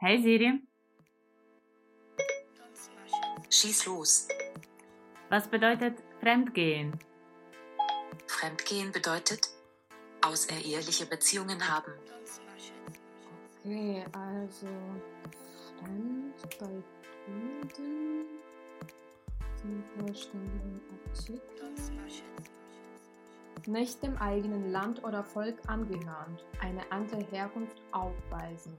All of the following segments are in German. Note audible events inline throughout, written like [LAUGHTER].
Hey Siri, Schieß los. was bedeutet Fremdgehen? Fremdgehen bedeutet außereheliche Beziehungen haben. Okay, also fremd bei Kunden zum vollständigen Artikel. Nicht dem eigenen Land oder Volk angehörend, eine andere Herkunft aufweisend,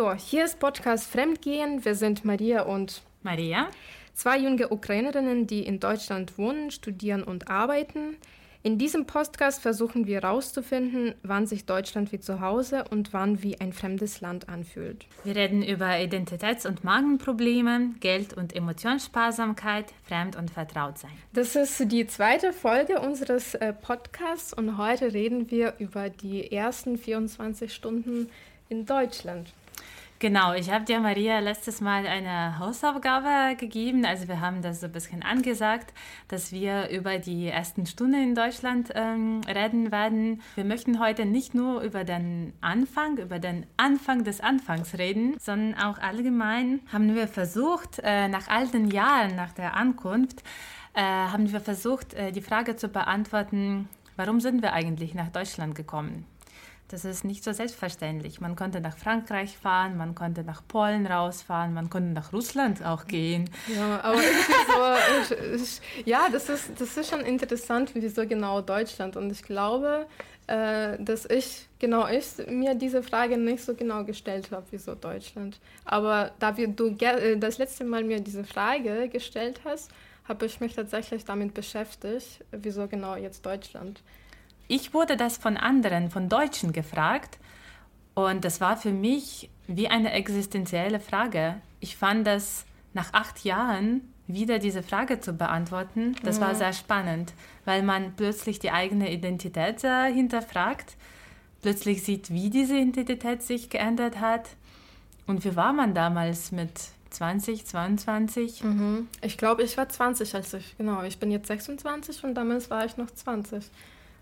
Hallo, hier ist Podcast Fremdgehen. Wir sind Maria und Maria? zwei junge Ukrainerinnen, die in Deutschland wohnen, studieren und arbeiten. In diesem Podcast versuchen wir herauszufinden, wann sich Deutschland wie zu Hause und wann wie ein fremdes Land anfühlt. Wir reden über Identitäts- und Magenprobleme, Geld- und Emotionssparsamkeit, Fremd- und Vertrautsein. Das ist die zweite Folge unseres äh, Podcasts und heute reden wir über die ersten 24 Stunden in Deutschland. Genau, ich habe dir, Maria, letztes Mal eine Hausaufgabe gegeben. Also wir haben das so ein bisschen angesagt, dass wir über die ersten Stunden in Deutschland ähm, reden werden. Wir möchten heute nicht nur über den Anfang, über den Anfang des Anfangs reden, sondern auch allgemein haben wir versucht, äh, nach all den Jahren nach der Ankunft, äh, haben wir versucht, äh, die Frage zu beantworten, warum sind wir eigentlich nach Deutschland gekommen? Das ist nicht so selbstverständlich. Man konnte nach Frankreich fahren, man konnte nach Polen rausfahren, man konnte nach Russland auch gehen. Ja, aber so, ja, das ist, das ist schon interessant, wieso genau Deutschland. Und ich glaube, äh, dass ich, genau ich, mir diese Frage nicht so genau gestellt habe, wieso Deutschland. Aber da wir, du äh, das letzte Mal mir diese Frage gestellt hast, habe ich mich tatsächlich damit beschäftigt, wieso genau jetzt Deutschland. Ich wurde das von anderen, von Deutschen gefragt und das war für mich wie eine existenzielle Frage. Ich fand das nach acht Jahren wieder diese Frage zu beantworten, das war sehr spannend, weil man plötzlich die eigene Identität äh, hinterfragt, plötzlich sieht, wie diese Identität sich geändert hat und wie war man damals mit 20, 22? Mhm. Ich glaube, ich war 20, als ich, genau, ich bin jetzt 26 und damals war ich noch 20.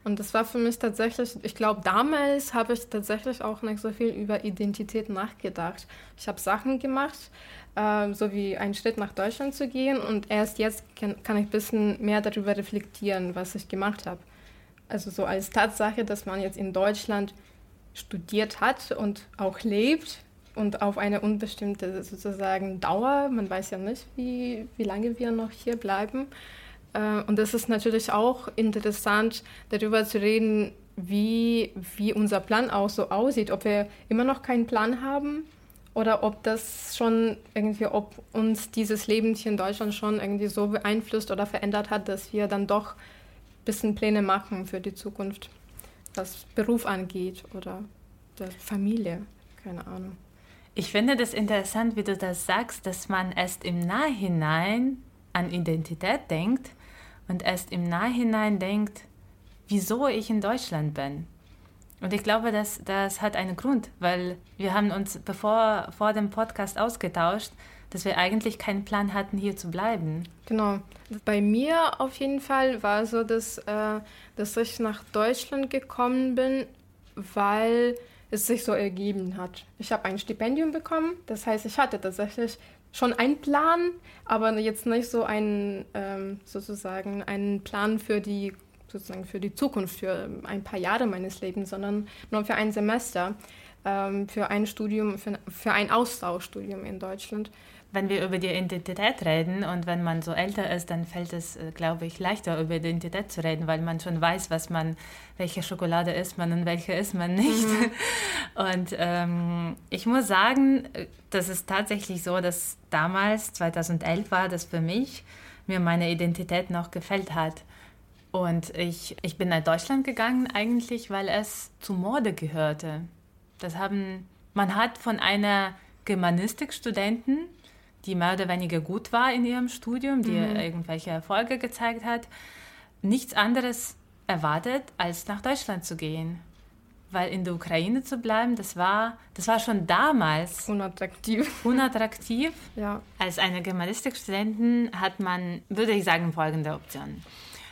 Und das war für mich tatsächlich, ich glaube, damals habe ich tatsächlich auch nicht so viel über Identität nachgedacht. Ich habe Sachen gemacht, äh, so wie einen Schritt nach Deutschland zu gehen und erst jetzt kann, kann ich ein bisschen mehr darüber reflektieren, was ich gemacht habe. Also so als Tatsache, dass man jetzt in Deutschland studiert hat und auch lebt und auf eine unbestimmte sozusagen Dauer, man weiß ja nicht, wie, wie lange wir noch hier bleiben. Äh, Und es ist natürlich auch interessant, darüber zu reden, wie, wie unser Plan auch so aussieht, ob wir immer noch keinen Plan haben oder ob das schon irgendwie, ob uns dieses Leben hier in Deutschland schon irgendwie so beeinflusst oder verändert hat, dass wir dann doch ein bisschen Pläne machen für die Zukunft, was Beruf angeht oder der Familie, keine Ahnung. Ich finde das interessant, wie du das sagst, dass man erst im Nachhinein an Identität denkt und erst im Nachhinein denkt, wieso ich in Deutschland bin. Und ich glaube, das, das hat einen Grund, weil wir haben uns bevor vor dem Podcast ausgetauscht, dass wir eigentlich keinen Plan hatten, hier zu bleiben. Genau. Bei mir auf jeden Fall war so, dass, äh, dass ich nach Deutschland gekommen bin, weil es sich so ergeben hat. Ich habe ein Stipendium bekommen, das heißt, ich hatte tatsächlich schon einen Plan, aber jetzt nicht so einen ähm, sozusagen einen Plan für die sozusagen für die Zukunft, für ein paar Jahre meines Lebens, sondern nur für ein Semester. Äh, ähm, für ein Studium, für, für ein Austauschstudium in Deutschland wenn wir über die Identität reden und wenn man so älter ist, dann fällt es, äh, glaube ich, leichter über Identität zu reden, weil man schon weiß, was man, welche Schokolade isst man und welche isst man nicht. Mhm. [LAUGHS] Und ähm, ich muss sagen, äh, das ist tatsächlich so, dass damals, 2011 war das für mich, mir meine Identität noch gefällt hat. Und ich, ich bin nach Deutschland gegangen eigentlich, weil es zu Mode gehörte. Das haben, man hat von einer Germanistikstudentin die mehr oder weniger gut war in ihrem Studium, die mhm. irgendwelche Erfolge gezeigt hat, nichts anderes erwartet, als nach Deutschland zu gehen. Weil in der Ukraine zu bleiben, das war, das war schon damals unattraktiv. Unattraktiv. ja. Als eine Germanistikstudentin hat man, würde ich sagen, folgende Optionen.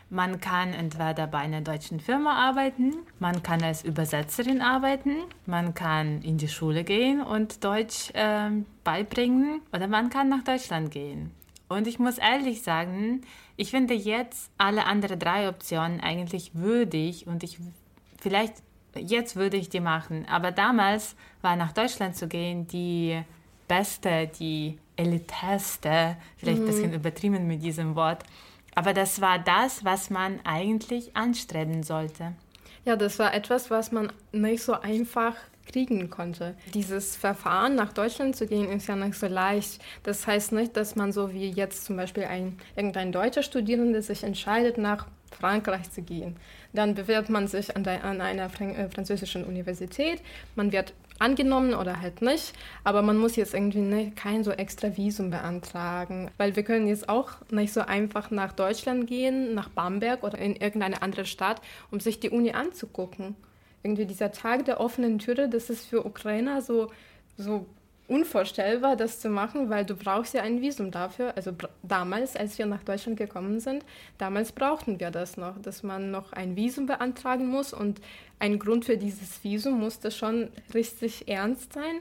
Man kann entweder bei einer deutschen Firma arbeiten, man kann als Übersetzerin arbeiten, man kann in die Schule gehen und Deutsch äh, beibringen oder man kann nach Deutschland gehen. Und ich muss ehrlich sagen, ich finde jetzt alle anderen drei Optionen eigentlich würdig und ich vielleicht jetzt würde ich die machen. Aber damals war nach Deutschland zu gehen die beste, die elitärste, vielleicht mhm. ein bisschen übertrieben mit diesem Wort, aber das war das, was man eigentlich anstreben sollte. Ja, das war etwas, was man nicht so einfach kriegen konnte. Dieses Verfahren, nach Deutschland zu gehen, ist ja nicht so leicht. Das heißt nicht, dass man so wie jetzt zum Beispiel ein, irgendein deutscher Studierender sich entscheidet, nach Frankreich zu gehen. Dann bewirbt man sich an, der, an einer äh, französischen Universität, man wird angenommen oder halt nicht. Aber man muss jetzt irgendwie nicht, kein so extra Visum beantragen, weil wir können jetzt auch nicht so einfach nach Deutschland gehen, nach Bamberg oder in irgendeine andere Stadt, um sich die Uni anzugucken. Irgendwie dieser Tag der offenen Türe, das ist für Ukrainer so, so unvorstellbar, das zu machen, weil du brauchst ja ein Visum dafür. Also damals, als wir nach Deutschland gekommen sind, damals brauchten wir das noch, dass man noch ein Visum beantragen muss und ein Grund für dieses Visum musste schon richtig ernst sein,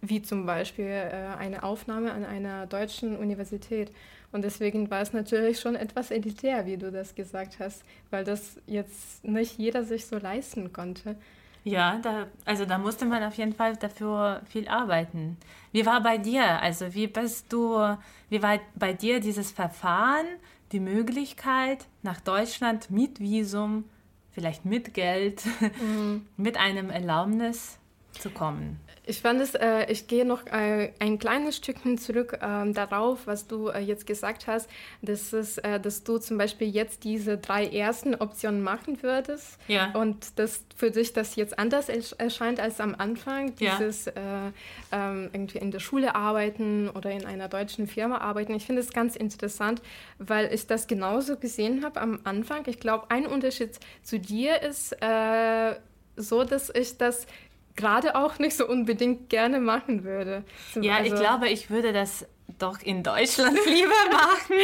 wie zum Beispiel äh, eine Aufnahme an einer deutschen Universität. Und deswegen war es natürlich schon etwas elitär, wie du das gesagt hast, weil das jetzt nicht jeder sich so leisten konnte. Ja, da, also da musste man auf jeden Fall dafür viel arbeiten. Wie war bei dir? Also wie bist du, wie war bei dir dieses Verfahren, die Möglichkeit nach Deutschland mit Visum, vielleicht mit Geld, mhm. [LAUGHS] mit einem Erlaubnis zu kommen? Ich fand es, äh, ich gehe noch äh, ein kleines Stückchen zurück äh, darauf, was du äh, jetzt gesagt hast, dass, es, äh, dass du zum Beispiel jetzt diese drei ersten Optionen machen würdest ja. und dass für dich das jetzt anders erscheint als am Anfang, dieses ja. Äh, ähm, irgendwie in der Schule arbeiten oder in einer deutschen Firma arbeiten. Ich finde es ganz interessant, weil ich das genauso gesehen habe am Anfang. Ich glaube, ein Unterschied zu dir ist so, dass ich das gerade auch nicht so unbedingt gerne machen würde. ja, also, ich glaube, ich würde das doch in Deutschland [LAUGHS] lieber machen.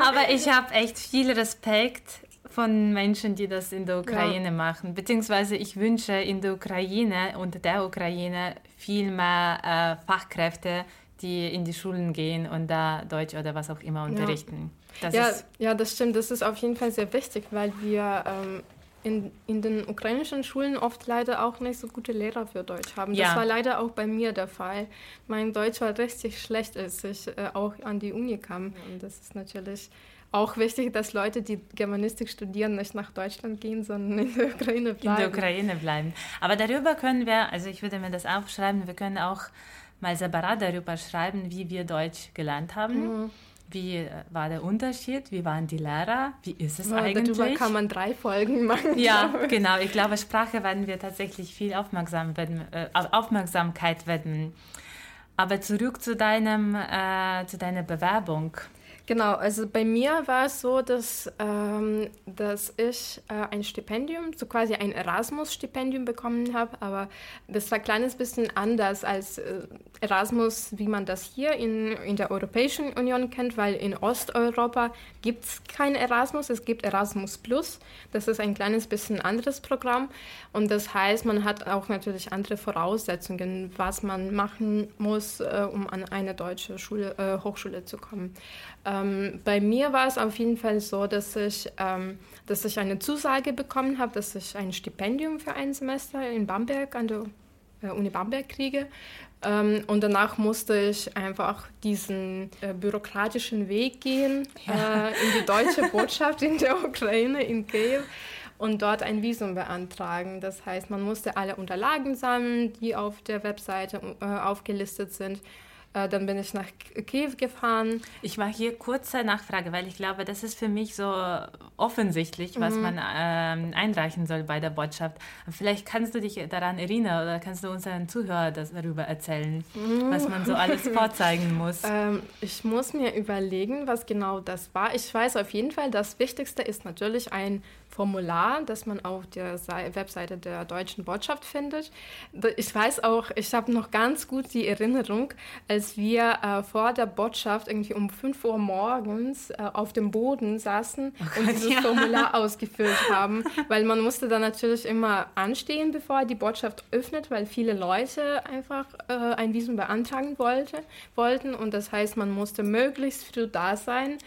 Aber ich habe echt viel Respekt von Menschen, die das in der Ukraine ja. machen. Beziehungsweise ich wünsche in der Ukraine und der Ukraine viel mehr äh, Fachkräfte, die in die Schulen gehen und da Deutsch oder was auch immer unterrichten. Ja. Das ja, ja, das stimmt. Das ist auf jeden Fall sehr wichtig, weil wir ähm, in, in den ukrainischen Schulen oft leider auch nicht so gute Lehrer für Deutsch haben. Ja. Das war leider auch bei mir der Fall. Mein Deutsch war richtig schlecht, als ich äh, auch an die Uni kam. Und das ist natürlich auch wichtig, dass Leute, die Germanistik studieren, nicht nach Deutschland gehen, sondern in der Ukraine bleiben. In der Ukraine bleiben. Aber darüber können wir, also ich würde mir das aufschreiben, wir können auch mal separat darüber schreiben, wie wir Deutsch gelernt haben. Mhm. Wie äh, war der Unterschied? Wie waren die Lehrer? Wie ist es ja, eigentlich? Darüber kann man drei Folgen machen. Ja, genau. Ich glaube, Sprache werden wir tatsächlich viel aufmerksam werden, äh, Aufmerksamkeit widmen. Aber zurück zu, deinem, äh, zu deiner Bewerbung. Genau, also bei mir war es so, dass, ähm, dass ich äh, ein Stipendium, so quasi ein Erasmus-Stipendium bekommen habe, aber das war ein kleines bisschen anders als äh, Erasmus, wie man das hier in, in der Europäischen Union kennt, weil in Osteuropa gibt es kein Erasmus, es gibt Erasmus Plus. Das ist ein kleines bisschen anderes Programm und das heißt, man hat auch natürlich andere Voraussetzungen, was man machen muss, äh, um an eine deutsche Schule, äh, Hochschule zu kommen. Ähm, bei mir war es auf jeden Fall so, dass ich, ähm, dass ich eine Zusage bekommen habe, dass ich ein Stipendium für ein Semester in Bamberg an der äh, Uni Bamberg kriege. Ähm, und danach musste ich einfach diesen äh, bürokratischen Weg gehen ja. äh, in die deutsche [LAUGHS] Botschaft in der Ukraine, in Kiew und dort ein Visum beantragen. Das heißt, man musste alle Unterlagen sammeln, die auf der Webseite äh, aufgelistet sind. Äh, dann bin ich nach Kiew gefahren. Ich mache hier kurze Nachfrage, weil ich glaube, das ist für mich so offensichtlich, was mhm. man ähm, einreichen soll bei der Botschaft. Vielleicht kannst du dich daran erinnern oder kannst du unseren Zuhörern darüber erzählen, mhm. was man so alles vorzeigen muss. [LAUGHS] Ähm, ich muss mir überlegen, was genau das war. Ich weiß auf jeden Fall, das Wichtigste ist natürlich ein Formular, das man auf der Webseite der deutschen Botschaft findet. Ich weiß auch, ich habe noch ganz gut die Erinnerung, als wir äh, vor der Botschaft irgendwie um 5 Uhr morgens äh, auf dem Boden saßen oh und dieses ja. Formular [LAUGHS] ausgefüllt haben, weil man musste dann natürlich immer anstehen, bevor die Botschaft öffnet, weil viele Leute einfach äh, ein Visum beantragen wollte, wollten und das heißt, man musste möglichst früh da sein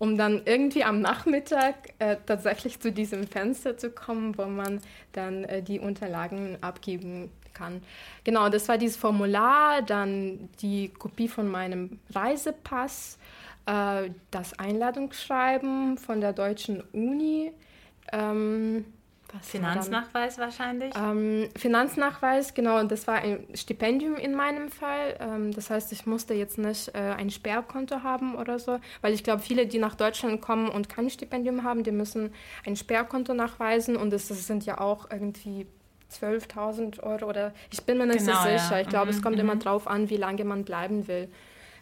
um dann irgendwie am Nachmittag äh, tatsächlich zu diesem Fenster zu kommen, wo man dann äh, die Unterlagen abgeben kann. Genau, das war dieses Formular, dann die Kopie von meinem Reisepass, äh, das Einladungsschreiben von der deutschen Uni. Ähm, was Finanznachweis wahrscheinlich? Ähm, Finanznachweis, genau. Das war ein Stipendium in meinem Fall. Ähm, das heißt, ich musste jetzt nicht äh, ein Sperrkonto haben oder so, weil ich glaube, viele, die nach Deutschland kommen und kein Stipendium haben, die müssen ein Sperrkonto nachweisen und das, das sind ja auch irgendwie 12.000 Euro oder ich bin mir nicht genau, so sicher. Ja. Ich glaube, mhm, es kommt mhm. immer drauf an, wie lange man bleiben will.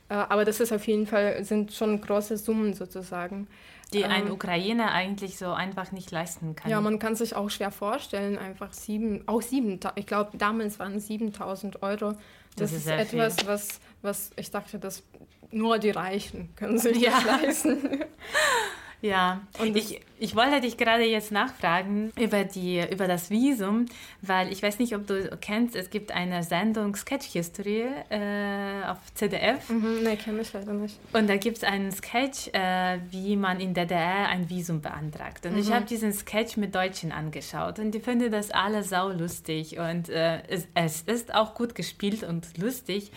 Äh, aber das ist auf jeden Fall, sind schon große Summen sozusagen. Die ein ähm, Ukrainer eigentlich so einfach nicht leisten kann. Ja, man kann sich auch schwer vorstellen, einfach sieben, auch sieben, ich glaube damals waren 7000 Euro. Das, das ist, ist etwas, was, was ich dachte, dass nur die Reichen können sich [LAUGHS] ja. das leisten. [LAUGHS] Ja, und ich, ich wollte dich gerade jetzt nachfragen über, die, über das Visum, weil ich weiß nicht, ob du kennst, es gibt eine Sendung Sketch History äh, auf ZDF. Mhm, nee, kenne ich leider nicht. Und da gibt es einen Sketch, äh, wie man in DDR ein Visum beantragt. Und mhm. ich habe diesen Sketch mit Deutschen angeschaut und die finden das alle sau lustig und äh, es, es ist auch gut gespielt und lustig.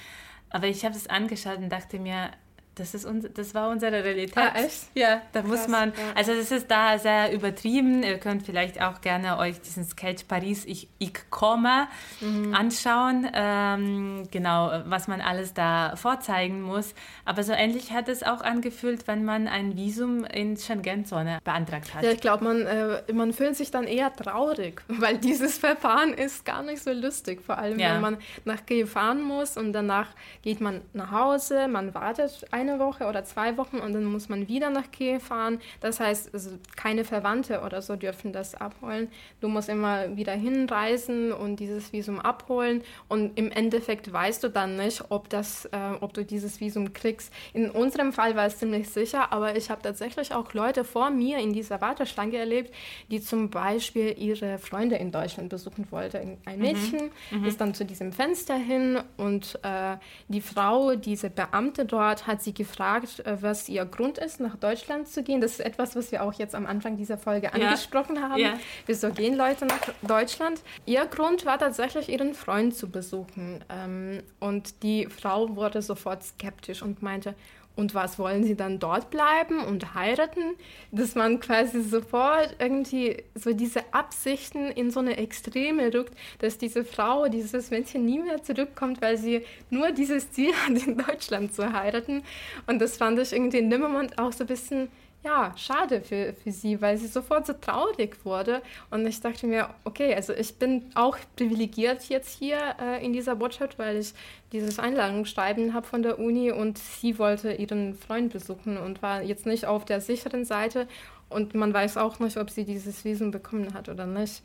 Aber ich habe es angeschaut und dachte mir, das, ist uns, das war unsere Realität. Ah, echt? Ja, da Krass, muss man, ja. also das ist da sehr übertrieben. Ihr könnt vielleicht auch gerne euch diesen Sketch Paris, ich, ich komme, mhm. anschauen. Ähm, genau, was man alles da vorzeigen muss. Aber so ähnlich hat es auch angefühlt, wenn man ein Visum in Schengen-Zone beantragt hat. Ja, ich glaube, man, äh, man fühlt sich dann eher traurig, [LAUGHS] weil dieses Verfahren ist gar nicht so lustig. Vor allem, ja. wenn man nach Kiew fahren muss und danach geht man nach Hause, man wartet ein eine Woche oder zwei Wochen und dann muss man wieder nach Kiew fahren. Das heißt, also keine Verwandte oder so dürfen das abholen. Du musst immer wieder hinreisen und dieses Visum abholen und im Endeffekt weißt du dann nicht, ob, das, äh, ob du dieses Visum kriegst. In unserem Fall war es ziemlich sicher, aber ich habe tatsächlich auch Leute vor mir in dieser Warteschlange erlebt, die zum Beispiel ihre Freunde in Deutschland besuchen wollten. Ein mhm. Mädchen mhm. ist dann zu diesem Fenster hin und äh, die Frau, diese Beamte dort, hat sie gefragt, äh, was ihr Grund ist, nach Deutschland zu gehen. Das ist etwas, was wir auch jetzt am Anfang dieser Folge ja. angesprochen haben. Ja. Wieso gehen Leute nach Deutschland? Ihr Grund war tatsächlich, ihren Freund zu besuchen. Ähm, und die Frau wurde sofort skeptisch und meinte, und was wollen sie dann dort bleiben und heiraten? Dass man quasi sofort irgendwie so diese Absichten in so eine Extreme rückt, dass diese Frau, dieses Mädchen nie mehr zurückkommt, weil sie nur dieses Ziel hat, in Deutschland zu heiraten. Und das fand ich irgendwie in dem Moment auch so ein bisschen ja, schade für, für sie, weil sie sofort so traurig wurde. Und ich dachte mir, okay, also ich bin auch privilegiert jetzt hier äh, in dieser Botschaft, weil ich dieses Einladungsschreiben habe von der Uni und sie wollte ihren Freund besuchen und war jetzt nicht auf der sicheren Seite. Und man weiß auch nicht, ob sie dieses Visum bekommen hat oder nicht.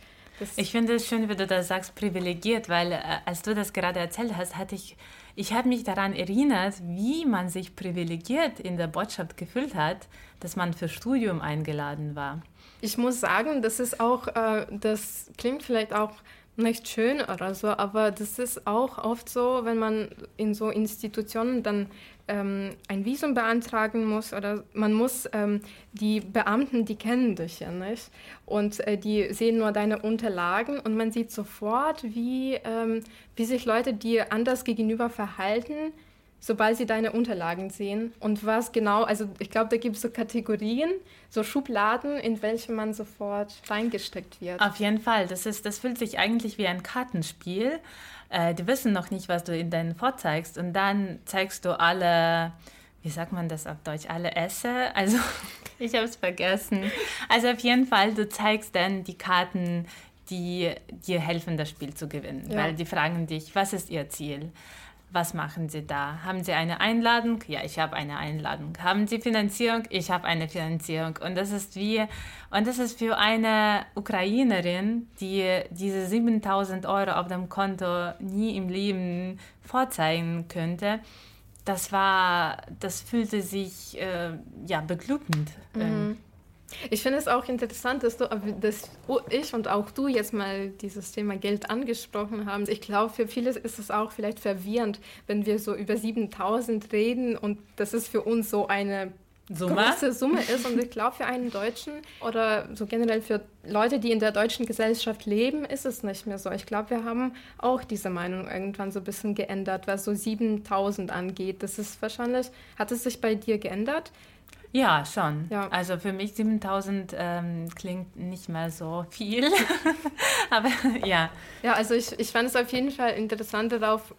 Ich finde es schön, wie du das sagst, privilegiert, weil äh, als du das gerade erzählt hast, hatte ich, ich habe mich daran erinnert, wie man sich privilegiert in der Botschaft gefühlt hat, dass man für Studium eingeladen war. Ich muss sagen, das ist auch, äh, das klingt vielleicht auch nicht schön oder so, aber das ist auch oft so, wenn man in so Institutionen dann ähm, ein Visum beantragen muss oder man muss, ähm, die Beamten, die kennen dich ja nicht und äh, die sehen nur deine Unterlagen und man sieht sofort, wie, ähm, wie sich Leute dir anders gegenüber verhalten, sobald sie deine Unterlagen sehen. Und was genau, also ich glaube, da gibt es so Kategorien, so Schubladen, in welche man sofort reingesteckt wird. Auf jeden Fall. Das, ist, das fühlt sich eigentlich wie ein Kartenspiel. Äh, die wissen noch nicht, was du in deinen vorzeigst. Und dann zeigst du alle, wie sagt man das auf Deutsch, alle Esse. Also [LAUGHS] ich habe es vergessen. Also auf jeden Fall, du zeigst dann die Karten, die dir helfen, das Spiel zu gewinnen. Ja. Weil die fragen dich, was ist ihr Ziel? Was machen Sie da? Haben Sie eine Einladung? Ja, ich habe eine Einladung. Haben Sie Finanzierung? Ich habe eine Finanzierung. Und das ist wie, und das ist für eine Ukrainerin, die diese 7000 Euro auf dem Konto nie im Leben vorzeigen könnte, das war, das fühlte sich äh, ja beglückend. Mhm. Ich finde es auch interessant, dass, du, dass ich und auch du jetzt mal dieses Thema Geld angesprochen haben. Ich glaube, für viele ist es auch vielleicht verwirrend, wenn wir so über 7000 reden und das ist für uns so eine Summe? große Summe ist. Und ich glaube, für einen Deutschen oder so generell für Leute, die in der deutschen Gesellschaft leben, ist es nicht mehr so. Ich glaube, wir haben auch diese Meinung irgendwann so ein bisschen geändert, was so 7000 angeht. Das ist wahrscheinlich, hat es sich bei dir geändert? Ja, schon. Ja. Also für mich 7000 ähm, klingt nicht mal so viel. [LAUGHS] Aber ja. Ja, also ich, ich fand es auf jeden Fall interessant darauf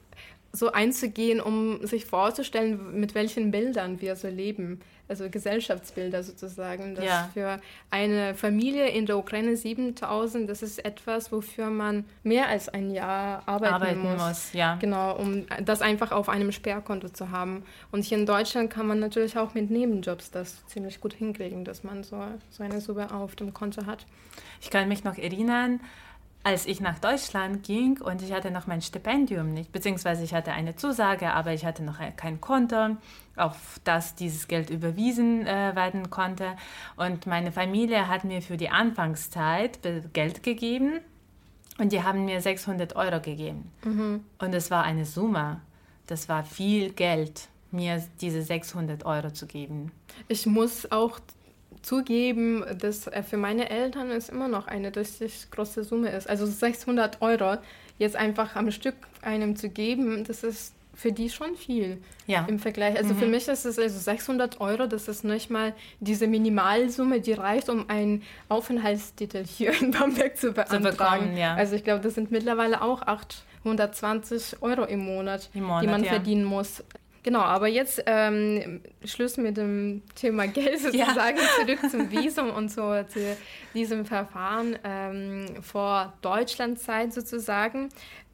so einzugehen, um sich vorzustellen, mit welchen Bildern wir so leben also Gesellschaftsbilder sozusagen. Dass ja. für eine Familie in der Ukraine 7000, das ist etwas, wofür man mehr als ein Jahr arbeiten, arbeiten muss. muss ja. Genau, um das einfach auf einem Sperrkonto zu haben. Und hier in Deutschland kann man natürlich auch mit Nebenjobs das ziemlich gut hinkriegen, dass man so, so eine Summe auf dem Konto hat. Ich kann mich noch erinnern, als ich nach Deutschland ging und ich hatte noch mein Stipendium nicht, beziehungsweise ich hatte eine Zusage, aber ich hatte noch kein Konto, auf das dieses Geld überwiesen äh, werden konnte. Und meine Familie hat mir für die Anfangszeit Geld gegeben und die haben mir 600 Euro gegeben. Mhm. Und es war eine Summe, das war viel Geld mir diese 600 Euro zu geben. Ich muss auch zugeben, dass äh, für meine Eltern es immer noch eine richtig große Summe ist. Also 600 Euro jetzt einfach am Stück einem zu geben, das ist für die schon viel ja. im Vergleich. Also mhm. für mich ist es also 600 Euro, das ist nicht mal diese Minimalsumme, die reicht, um einen Aufenthaltstitel hier in Bamberg zu beantragen. Zu bekommen, ja. Also ich glaube, das sind mittlerweile auch 820 Euro im Monat, Im Monat die man ja. verdienen muss. Genau, aber jetzt ähm, Schluss mit dem Thema Geld sozusagen, ja. zurück zum Visum und so zu diesem Verfahren ähm, vor Deutschlandzeit sozusagen.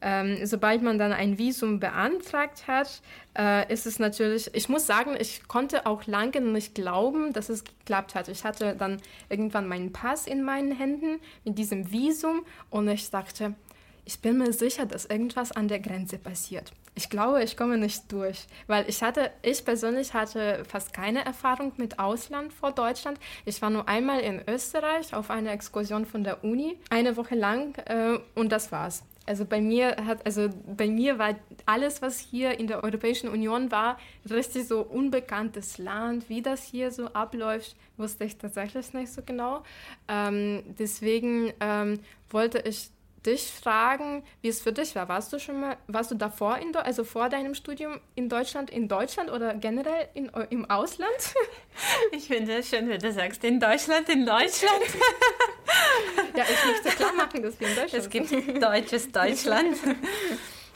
Ähm, sobald man dann ein Visum beantragt hat, äh, ist es natürlich, ich muss sagen, ich konnte auch lange nicht glauben, dass es geklappt hat. Ich hatte dann irgendwann meinen Pass in meinen Händen mit diesem Visum und ich dachte, ich bin mir sicher, dass irgendwas an der Grenze passiert. Ich glaube, ich komme nicht durch, weil ich hatte, ich persönlich hatte fast keine Erfahrung mit Ausland vor Deutschland. Ich war nur einmal in Österreich auf einer Exkursion von der Uni, eine Woche lang äh, und das war's. Also bei mir hat, also bei mir war alles, was hier in der Europäischen Union war, richtig so unbekanntes Land. Wie das hier so abläuft, wusste ich tatsächlich nicht so genau. Ähm, deswegen ähm, wollte ich dich fragen, wie es für dich war. Warst du schon mal, warst du davor, in, also vor deinem Studium in Deutschland, in Deutschland oder generell in, im Ausland? [LAUGHS] Ich finde es schön, wenn du sagst, in Deutschland, in Deutschland. [LAUGHS] Ja, ich möchte klar machen, dass wir in Deutschland Es gibt deutsches [LAUGHS] Deutschland.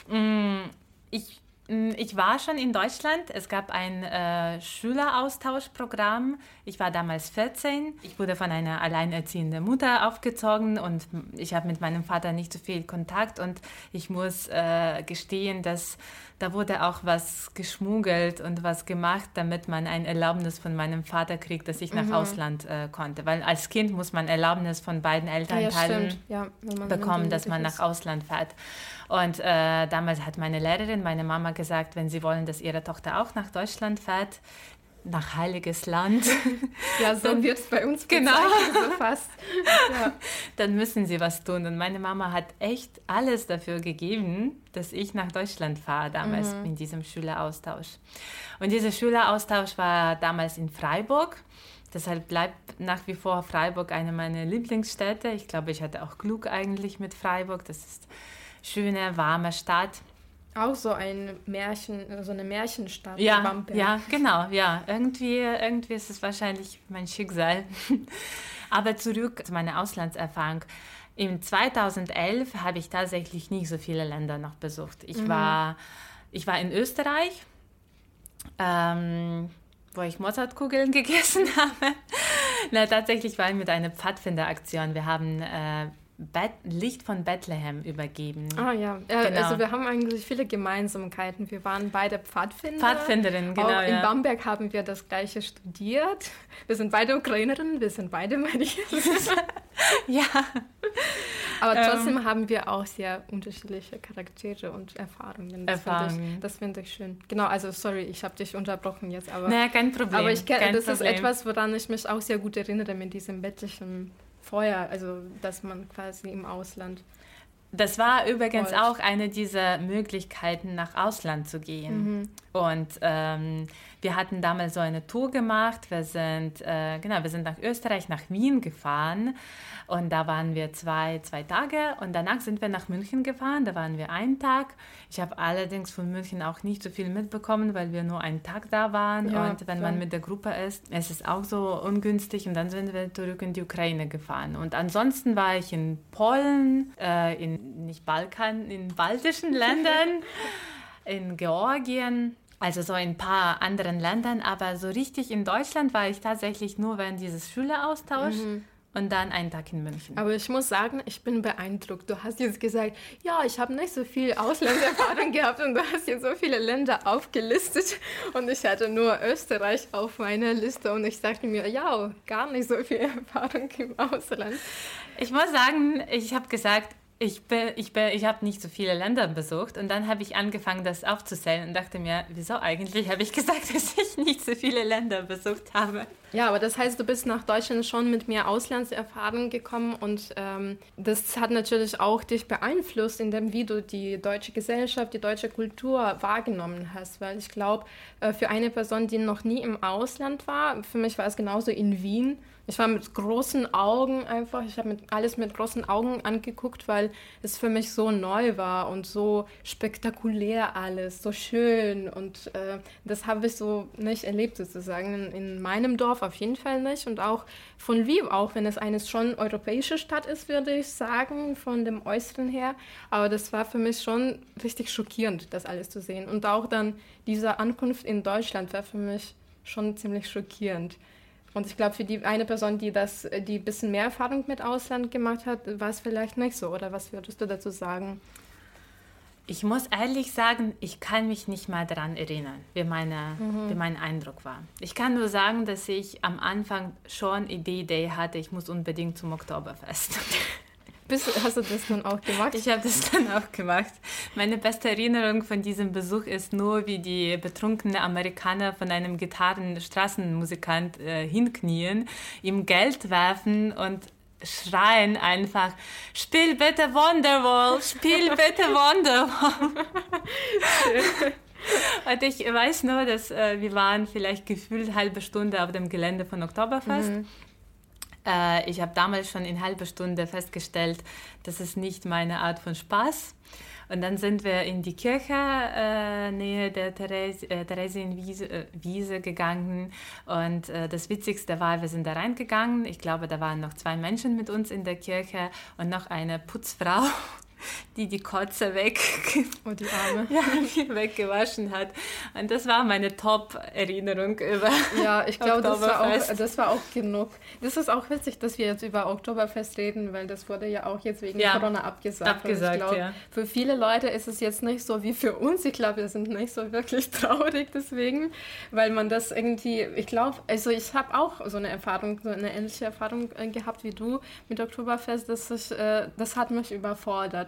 Mm, ich Mm, ich war schon in Deutschland. Es gab ein äh, Schüleraustauschprogramm. Ich war damals 14. Ich wurde von einer alleinerziehenden Mutter aufgezogen und ich habe mit meinem Vater nicht so viel Kontakt. Und ich muss äh, gestehen, dass da wurde auch was geschmuggelt und was gemacht, damit man ein Erlaubnis von meinem Vater kriegt, dass ich nach mhm. Ausland äh, konnte. Weil als Kind muss man Erlaubnis von beiden Elternteilen ja, ja, bekommen, dass man nach Ausland fährt. Und äh, damals hat meine Lehrerin, meine Mama gesagt, wenn sie wollen, dass ihre Tochter auch nach Deutschland fährt, nach heiliges Land. [LAUGHS] Ja, so wird es bei uns genau. so fast. Ja. [LAUGHS] Dann müssen sie was tun. Und meine Mama hat echt alles dafür gegeben, dass ich nach Deutschland fahre, damals mhm. in diesem Schüleraustausch. Und dieser Schüleraustausch war damals in Freiburg. Deshalb bleibt nach wie vor Freiburg eine meiner Lieblingsstädte. Ich glaube, ich hatte auch Glück eigentlich mit Freiburg. Das ist eine schöne, warme Stadt. Auch so ein Märchen, so eine Märchenstadt. Ja, Bamberg. ja, genau, ja. Irgendwie, irgendwie ist es wahrscheinlich mein Schicksal. [LAUGHS] Aber zurück zu meiner Auslandserfahrung. Im 2011 habe ich tatsächlich nicht so viele Länder noch besucht. Ich, mhm. war, ich war in Österreich, ähm, wo ich Mozartkugeln [LAUGHS] gegessen habe. Na, tatsächlich war ich mit einer Pfadfinderaktion. Wir haben äh, Bet Licht von Bethlehem übergeben. Ah ja, äh, genau. also wir haben eigentlich viele Gemeinsamkeiten. Wir waren beide Pfadfinder. Pfadfinderinnen, genau. Auch in ja. Bamberg haben wir das gleiche studiert. Wir sind beide Ukrainerinnen, wir sind beide Marias. [LAUGHS] ja. Aber ähm. trotzdem ähm, haben wir auch sehr unterschiedliche Charaktere und Erfahrungen. Das Erfahrungen. Finde ich, find ich schön. Genau, also sorry, ich habe dich unterbrochen jetzt. Aber, naja, kein Problem. Aber ich, kein das Problem. ist etwas, woran ich mich auch sehr gut erinnere mit diesem bettlichen vorher, also dass man quasi im Ausland. Das war übrigens wollt. auch eine dieser Möglichkeiten, nach Ausland zu gehen. Mhm. Und ähm, wir hatten damals so eine Tour gemacht. Wir sind, äh, genau, wir sind nach Österreich, nach Wien gefahren. Und da waren wir zwei, zwei Tage. Und danach sind wir nach München gefahren. Da waren wir einen Tag. Ich habe allerdings von München auch nicht so viel mitbekommen, weil wir nur einen Tag da waren. Ja, und wenn man mit der Gruppe ist, ist es auch so ungünstig. Und dann sind wir zurück in die Ukraine gefahren. Und ansonsten war ich in Polen, äh, in nicht Balkan, in baltischen [LAUGHS] Ländern, in Georgien. Also so in ein paar anderen Ländern, aber so richtig in Deutschland war ich tatsächlich nur während dieses Schüleraustauschs. Mhm. Und dann einen Tag in München. Aber ich muss sagen, ich bin beeindruckt. Du hast jetzt gesagt, ja, ich habe nicht so viel Ausländererfahrung [LAUGHS] gehabt und du hast jetzt so viele Länder aufgelistet und ich hatte nur Österreich auf meiner Liste und ich dachte mir, ja, gar nicht so viel [LAUGHS] Erfahrung im Ausland. Ich muss sagen, ich habe gesagt, ich, ich, ich habe nicht so viele Länder besucht und dann habe ich angefangen, das aufzuzählen und dachte mir, wieso eigentlich habe ich [LAUGHS] gesagt, dass ich nicht so viele Länder besucht habe. Ja, aber das heißt, du bist nach Deutschland schon mit mehr Auslandserfahrung gekommen und ähm, das hat natürlich auch dich beeinflusst, in dem, wie du die deutsche Gesellschaft, die deutsche Kultur wahrgenommen hast. Weil ich glaube, äh, für eine Person, die noch nie im Ausland war, für mich war es genauso in Wien ich war mit großen Augen einfach, ich habe alles mit großen Augen angeguckt, weil es für mich so neu war und so spektakulär alles, so schön. Und äh, das habe ich so nicht erlebt sozusagen. In, in, meinem Dorf auf jeden Fall nicht. Und auch von Lviv, auch wenn es eine schon europäische Stadt ist, würde ich sagen, von dem Äußeren her. Aber das war für mich schon richtig schockierend, das alles zu sehen. Und auch dann diese Ankunft in Deutschland war für mich schon ziemlich schockierend. Und ich glaube, für die eine Person, die das, die ein bisschen mehr Erfahrung mit Ausland gemacht hat, war es vielleicht nicht so. Oder was würdest du dazu sagen? Ich muss ehrlich sagen, ich kann mich nicht mal daran erinnern, wie, meine, mhm. wie mein Eindruck war. Ich kann nur sagen, dass ich am Anfang schon die Idee hatte, ich muss unbedingt zum Oktoberfest. [LAUGHS] Bist, hast du das dann auch gemacht? Ich habe das dann auch gemacht. Meine beste Erinnerung von diesem Besuch ist nur, wie die betrunkenen Amerikaner von einem Gitarren-Straßenmusikant äh, hinknien, ihm Geld werfen und schreien einfach, spiel bitte Wonderwall, spiel [LAUGHS] bitte Wonderwall. Und ich weiß nur, dass äh, wir waren vielleicht gefühlt halbe Stunde auf dem Gelände von Oktoberfest. Mhm. Äh, ich habe damals schon in halber Stunde festgestellt, das ist nicht meine Art von Spaß. Und dann sind wir in die Kirche äh, nähe der äh, Theresienwiese äh, Wiese gegangen. Und äh, das Witzigste war, wir sind da reingegangen. Ich glaube, da waren noch zwei Menschen mit uns in der Kirche und noch eine Putzfrau [LAUGHS] die die Kotze weg [LAUGHS] oh, die Arme. [LAUGHS] Ja, weggewaschen hat. Und das war meine Top-Erinnerung über [LAUGHS] Ja, ich glaube, das, war auch, das war auch genug. Das ist auch witzig, dass wir jetzt über Oktoberfest reden, weil das wurde ja auch jetzt wegen ja, Corona abgesagt. abgesagt ich glaube, ja. für viele Leute ist es jetzt nicht so wie für uns. Ich glaube, wir sind nicht so wirklich traurig deswegen, weil man das irgendwie, ich glaube, also ich habe auch so eine Erfahrung, so eine ähnliche Erfahrung äh, gehabt wie du mit Oktoberfest. Das, ich, äh, das hat mich überfordert.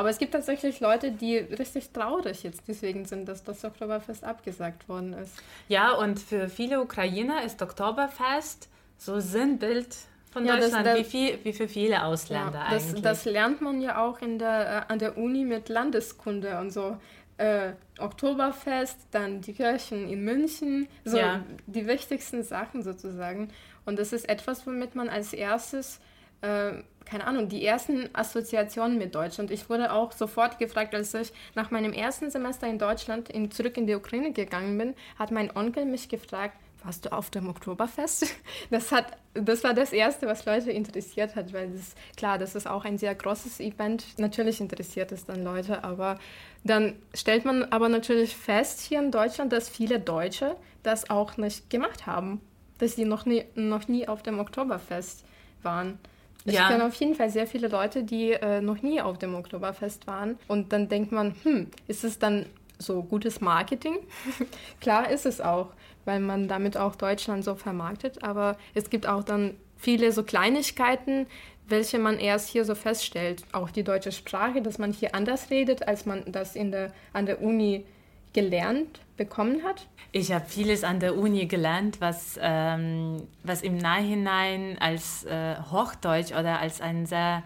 Aber es gibt tatsächlich Leute, die richtig traurig jetzt deswegen sind, dass das Oktoberfest abgesagt worden ist. Ja, und für viele Ukrainer ist Oktoberfest so Sinnbild von ja, Deutschland, das, das, wie, viel, wie für viele Ausländer ja, das, eigentlich. Das lernt man ja auch in der, äh, an der Uni mit Landeskunde und so. Äh, Oktoberfest, dann die Kirchen in München, so ja. die wichtigsten Sachen sozusagen. Und das ist etwas, womit man als erstes, äh, keine Ahnung, die ersten Assoziationen mit Deutschland. Ich wurde auch sofort gefragt, als ich nach meinem ersten Semester in Deutschland in, zurück in die Ukraine gegangen bin, hat mein Onkel mich gefragt, warst du auf dem Oktoberfest? [LAUGHS] Das, hat, das war das Erste, was Leute interessiert hat, weil das, klar, das ist auch ein sehr großes Event. Natürlich interessiert es dann Leute, aber dann stellt man aber natürlich fest hier in Deutschland, dass viele Deutsche das auch nicht gemacht haben, dass sie noch nie, noch nie auf dem Oktoberfest waren. Ich ja. kenne auf jeden Fall sehr viele Leute, die äh, noch nie auf dem Oktoberfest waren. Und dann denkt man, hm, ist es dann so gutes Marketing? [LAUGHS] Klar ist es auch weil man damit auch Deutschland so vermarktet. Aber es gibt auch dann viele so Kleinigkeiten, welche man erst hier so feststellt. Auch die deutsche Sprache, dass man hier anders redet, als man das in der, an der Uni gelernt bekommen hat? Ich habe vieles an der Uni gelernt, was, ähm, was im Nachhinein als äh, Hochdeutsch oder als ein sehr